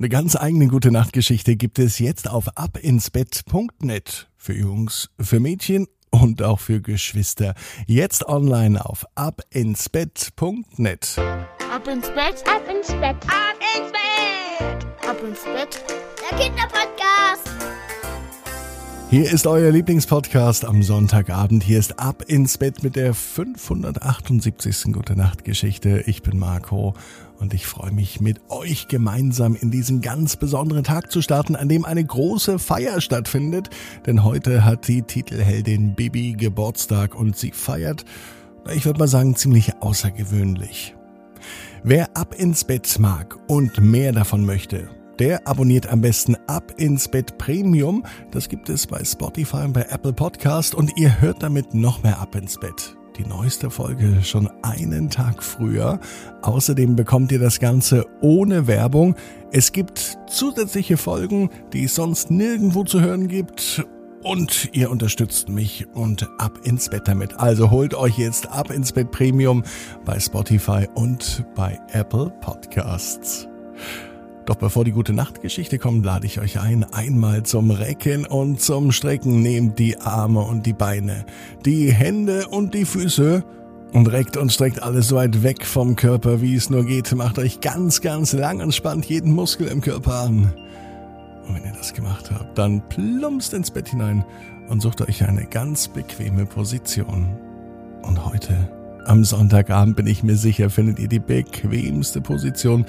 Eine ganz eigene gute Nachtgeschichte gibt es jetzt auf abinsbett.net. Für Jungs, für Mädchen und auch für Geschwister. Jetzt online auf abinsbett.net. Ab ins Bett, ab ins Bett, ab ins Bett, ab ins Bett. Der Kinderpodcast. Hier ist euer Lieblingspodcast am Sonntagabend. Hier ist Ab ins Bett mit der 578. Gute Nacht Geschichte. Ich bin Marco und ich freue mich mit euch gemeinsam in diesen ganz besonderen Tag zu starten, an dem eine große Feier stattfindet. Denn heute hat die Titelheldin Bibi Geburtstag und sie feiert, ich würde mal sagen, ziemlich außergewöhnlich. Wer Ab ins Bett mag und mehr davon möchte, der abonniert am besten Ab ins Bett Premium. Das gibt es bei Spotify und bei Apple Podcast und ihr hört damit noch mehr Ab ins Bett. Die neueste Folge schon einen Tag früher. Außerdem bekommt ihr das Ganze ohne Werbung. Es gibt zusätzliche Folgen, die es sonst nirgendwo zu hören gibt. Und ihr unterstützt mich und ab ins Bett damit. Also holt euch jetzt ab ins Bett Premium bei Spotify und bei Apple Podcasts. Doch bevor die gute Nachtgeschichte kommt, lade ich euch ein, einmal zum Recken und zum Strecken. Nehmt die Arme und die Beine, die Hände und die Füße und reckt und streckt alles so weit weg vom Körper, wie es nur geht. Macht euch ganz, ganz lang und spannt jeden Muskel im Körper an. Und wenn ihr das gemacht habt, dann plumpst ins Bett hinein und sucht euch eine ganz bequeme Position. Und heute, am Sonntagabend, bin ich mir sicher, findet ihr die bequemste Position,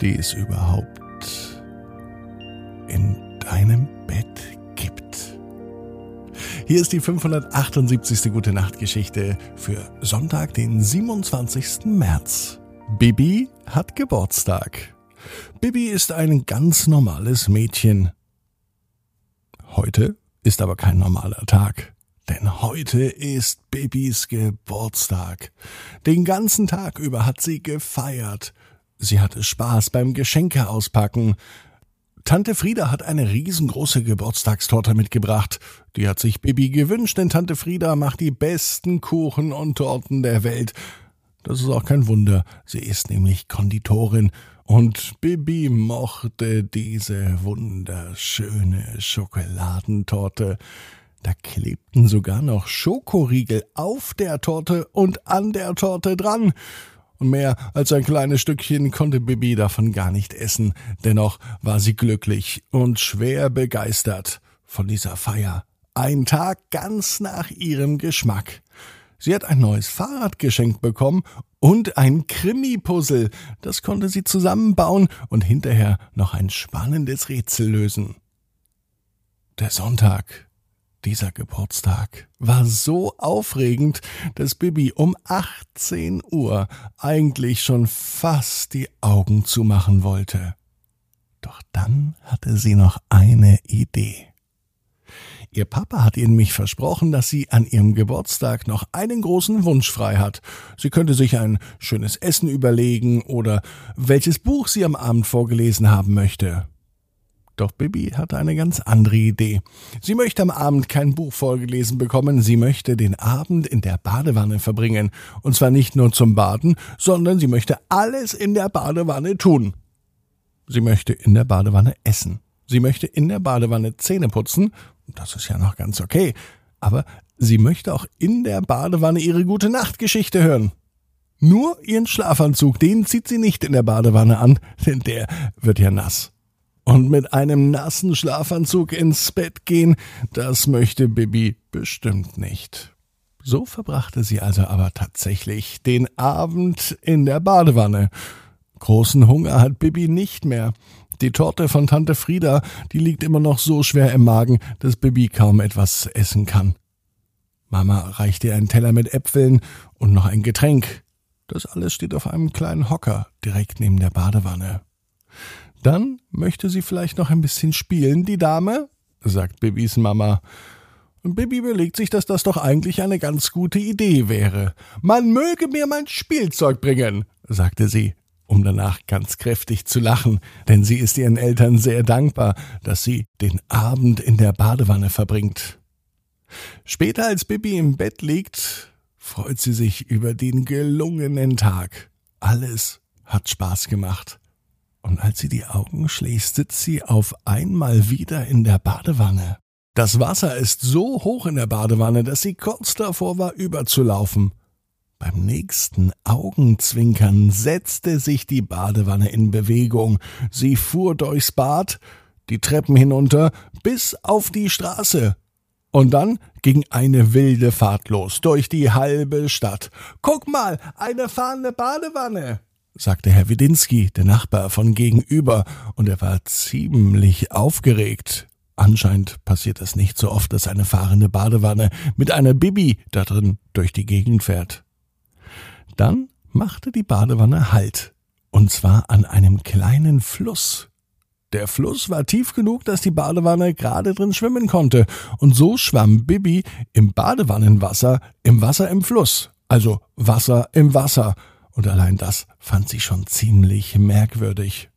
die es überhaupt in deinem Bett gibt. Hier ist die 578. Gute Nacht Geschichte für Sonntag, den 27. März. Bibi hat Geburtstag. Bibi ist ein ganz normales Mädchen. Heute ist aber kein normaler Tag. Denn heute ist Bibis Geburtstag. Den ganzen Tag über hat sie gefeiert. Sie hatte Spaß beim Geschenke auspacken. Tante Frieda hat eine riesengroße Geburtstagstorte mitgebracht. Die hat sich Bibi gewünscht, denn Tante Frieda macht die besten Kuchen und Torten der Welt. Das ist auch kein Wunder, sie ist nämlich Konditorin und Bibi mochte diese wunderschöne Schokoladentorte. Da klebten sogar noch Schokoriegel auf der Torte und an der Torte dran und mehr als ein kleines Stückchen konnte Bibi davon gar nicht essen. Dennoch war sie glücklich und schwer begeistert von dieser Feier. Ein Tag ganz nach ihrem Geschmack. Sie hat ein neues Fahrrad geschenkt bekommen und ein Krimi-Puzzle. Das konnte sie zusammenbauen und hinterher noch ein spannendes Rätsel lösen. Der Sonntag dieser Geburtstag war so aufregend, dass Bibi um 18 Uhr eigentlich schon fast die Augen zumachen wollte. Doch dann hatte sie noch eine Idee. Ihr Papa hat ihr nämlich versprochen, dass sie an ihrem Geburtstag noch einen großen Wunsch frei hat. Sie könnte sich ein schönes Essen überlegen oder welches Buch sie am Abend vorgelesen haben möchte. Doch Bibi hatte eine ganz andere Idee. Sie möchte am Abend kein Buch vorgelesen bekommen, sie möchte den Abend in der Badewanne verbringen. Und zwar nicht nur zum Baden, sondern sie möchte alles in der Badewanne tun. Sie möchte in der Badewanne essen. Sie möchte in der Badewanne Zähne putzen. Das ist ja noch ganz okay. Aber sie möchte auch in der Badewanne ihre gute Nachtgeschichte hören. Nur ihren Schlafanzug, den zieht sie nicht in der Badewanne an, denn der wird ja nass. Und mit einem nassen Schlafanzug ins Bett gehen, das möchte Bibi bestimmt nicht. So verbrachte sie also aber tatsächlich den Abend in der Badewanne. Großen Hunger hat Bibi nicht mehr. Die Torte von Tante Frieda, die liegt immer noch so schwer im Magen, dass Bibi kaum etwas essen kann. Mama reicht ihr einen Teller mit Äpfeln und noch ein Getränk. Das alles steht auf einem kleinen Hocker direkt neben der Badewanne. Dann möchte sie vielleicht noch ein bisschen spielen, die Dame, sagt Bibis Mama. Und Bibi überlegt sich, dass das doch eigentlich eine ganz gute Idee wäre. Man möge mir mein Spielzeug bringen, sagte sie, um danach ganz kräftig zu lachen, denn sie ist ihren Eltern sehr dankbar, dass sie den Abend in der Badewanne verbringt. Später, als Bibi im Bett liegt, freut sie sich über den gelungenen Tag. Alles hat Spaß gemacht. Und als sie die Augen schließt, sitzt sie auf einmal wieder in der Badewanne. Das Wasser ist so hoch in der Badewanne, dass sie kurz davor war, überzulaufen. Beim nächsten Augenzwinkern setzte sich die Badewanne in Bewegung. Sie fuhr durchs Bad, die Treppen hinunter, bis auf die Straße. Und dann ging eine wilde Fahrt los durch die halbe Stadt. Guck mal, eine fahrende Badewanne, sagte Herr Widinski, der Nachbar von gegenüber, und er war ziemlich aufgeregt. Anscheinend passiert es nicht so oft, dass eine fahrende Badewanne mit einer Bibi da drin durch die Gegend fährt. Dann machte die Badewanne Halt, und zwar an einem kleinen Fluss. Der Fluss war tief genug, dass die Badewanne gerade drin schwimmen konnte, und so schwamm Bibi im Badewannenwasser im Wasser im Fluss, also Wasser im Wasser, und allein das fand sie schon ziemlich merkwürdig.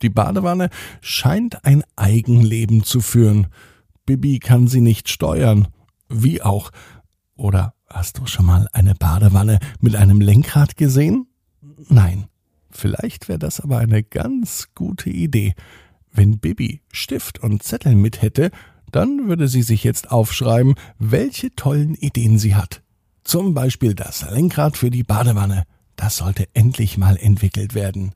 Die Badewanne scheint ein Eigenleben zu führen. Bibi kann sie nicht steuern. Wie auch. Oder hast du schon mal eine Badewanne mit einem Lenkrad gesehen? Nein. Vielleicht wäre das aber eine ganz gute Idee. Wenn Bibi Stift und Zettel mit hätte, dann würde sie sich jetzt aufschreiben, welche tollen Ideen sie hat. Zum Beispiel das Lenkrad für die Badewanne. Das sollte endlich mal entwickelt werden.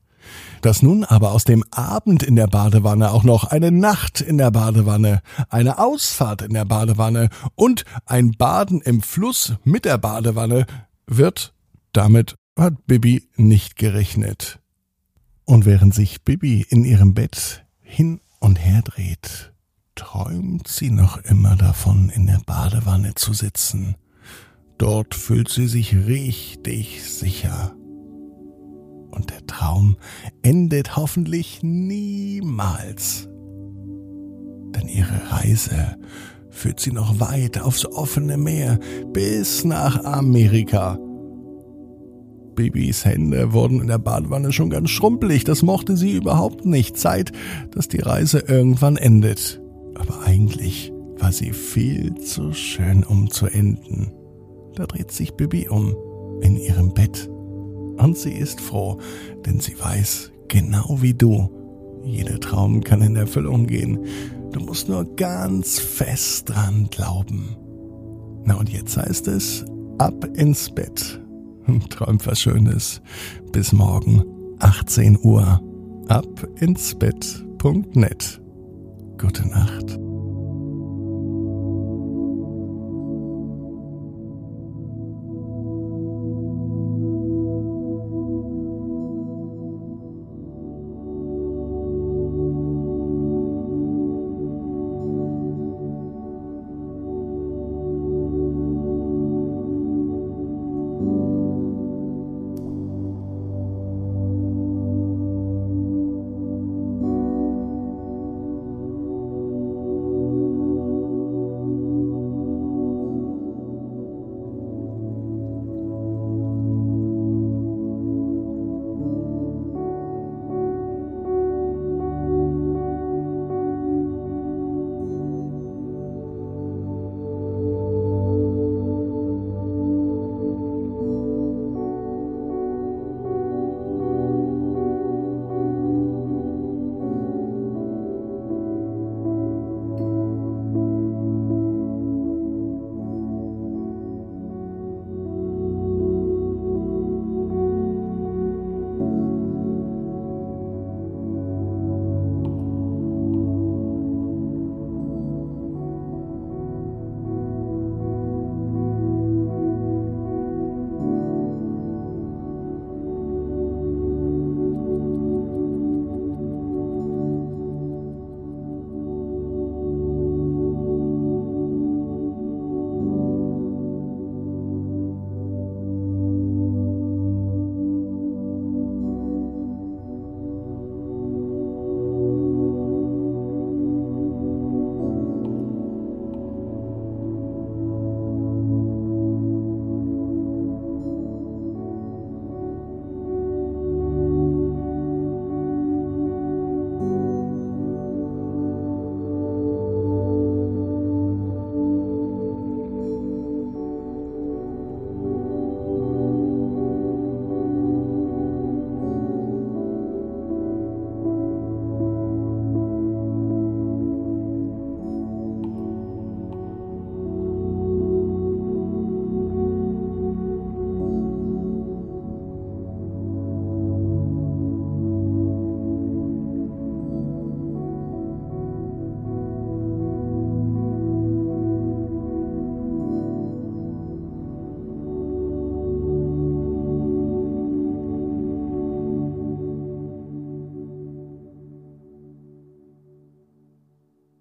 Dass nun aber aus dem Abend in der Badewanne auch noch eine Nacht in der Badewanne, eine Ausfahrt in der Badewanne und ein Baden im Fluss mit der Badewanne wird, damit hat Bibi nicht gerechnet. Und während sich Bibi in ihrem Bett hin und her dreht, träumt sie noch immer davon, in der Badewanne zu sitzen. Dort fühlt sie sich richtig sicher und der Traum endet hoffentlich niemals. Denn ihre Reise führt sie noch weit aufs offene Meer bis nach Amerika. Babys Hände wurden in der Badewanne schon ganz schrumpelig, das mochte sie überhaupt nicht. Zeit, dass die Reise irgendwann endet. Aber eigentlich war sie viel zu schön, um zu enden. Da dreht sich Bibi um in ihrem Bett und sie ist froh, denn sie weiß, genau wie du, jeder Traum kann in Erfüllung gehen. Du musst nur ganz fest dran glauben. Na und jetzt heißt es, ab ins Bett. Träumt was Schönes. Bis morgen, 18 Uhr. Ab ins Bett.net. Gute Nacht.